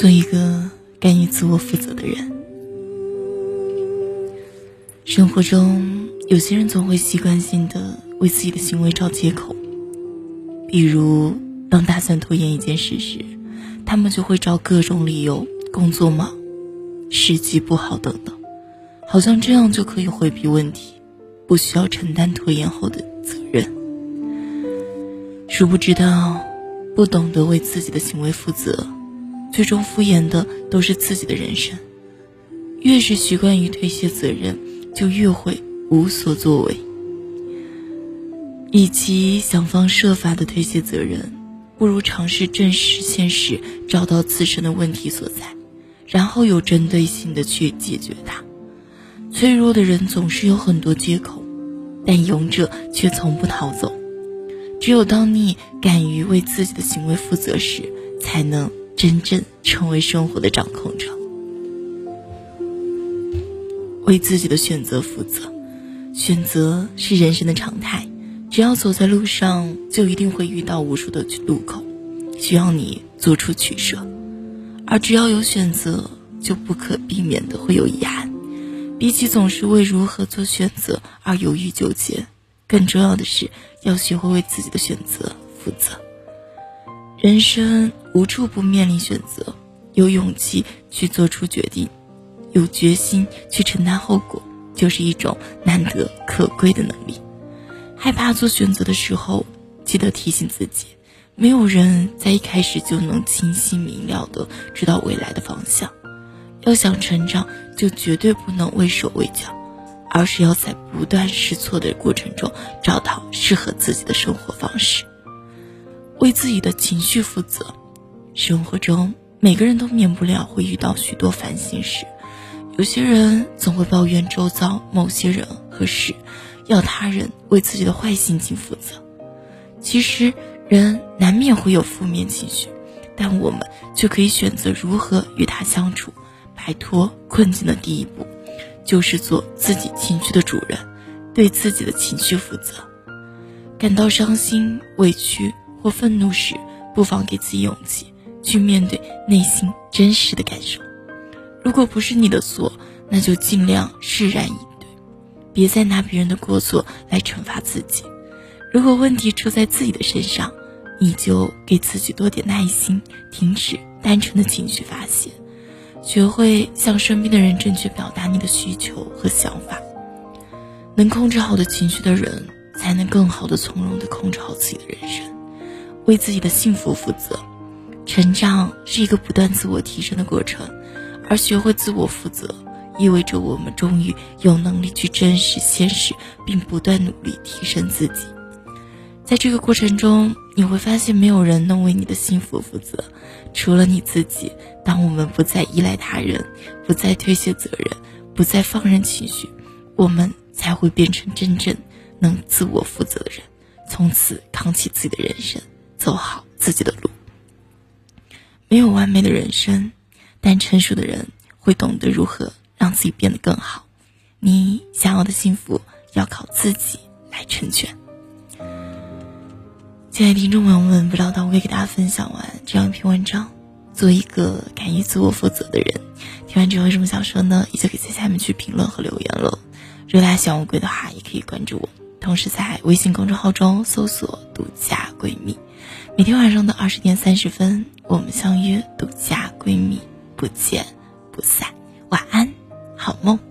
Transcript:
做一个敢于自我负责的人。生活中，有些人总会习惯性的为自己的行为找借口，比如当打算拖延一件事时，他们就会找各种理由：工作忙、时机不好等等，好像这样就可以回避问题，不需要承担拖延后的责任。殊不知道，不懂得为自己的行为负责，最终敷衍的都是自己的人生。越是习惯于推卸责任。就越会无所作为。与其想方设法的推卸责任，不如尝试正视现实，找到自身的问题所在，然后有针对性的去解决它。脆弱的人总是有很多借口，但勇者却从不逃走。只有当你敢于为自己的行为负责时，才能真正成为生活的掌控者。为自己的选择负责，选择是人生的常态。只要走在路上，就一定会遇到无数的路口，需要你做出取舍。而只要有选择，就不可避免的会有遗憾。比起总是为如何做选择而犹豫纠结，更重要的是要学会为自己的选择负责。人生无处不面临选择，有勇气去做出决定。有决心去承担后果，就是一种难得可贵的能力。害怕做选择的时候，记得提醒自己：没有人在一开始就能清晰明了的知道未来的方向。要想成长，就绝对不能畏手畏脚，而是要在不断试错的过程中找到适合自己的生活方式。为自己的情绪负责。生活中，每个人都免不了会遇到许多烦心事。有些人总会抱怨周遭某些人和事，要他人为自己的坏心情负责。其实人难免会有负面情绪，但我们却可以选择如何与他相处。摆脱困境的第一步，就是做自己情绪的主人，对自己的情绪负责。感到伤心、委屈或愤怒时，不妨给自己勇气，去面对内心真实的感受。如果不是你的错，那就尽量释然以对，别再拿别人的过错来惩罚自己。如果问题出在自己的身上，你就给自己多点耐心，停止单纯的情绪发泄，学会向身边的人正确表达你的需求和想法。能控制好的情绪的人，才能更好的从容的控制好自己的人生，为自己的幸福负责。成长是一个不断自我提升的过程。而学会自我负责，意味着我们终于有能力去真实现实，并不断努力提升自己。在这个过程中，你会发现没有人能为你的幸福负责，除了你自己。当我们不再依赖他人，不再推卸责任，不再放任情绪，我们才会变成真正能自我负责的人，从此扛起自己的人生，走好自己的路。没有完美的人生。但成熟的人会懂得如何让自己变得更好。你想要的幸福要靠自己来成全。亲爱的听众朋友们，不知道当我给大家分享完这样一篇文章，做一个敢于自我负责的人，听完之后有什么想说呢？也就可以在下面去评论和留言了。如果大家喜欢我龟的话，也可以关注我，同时在微信公众号中搜索“独家闺蜜”，每天晚上的二十点三十分，我们相约“独家闺蜜”。不见不散，晚安，好梦。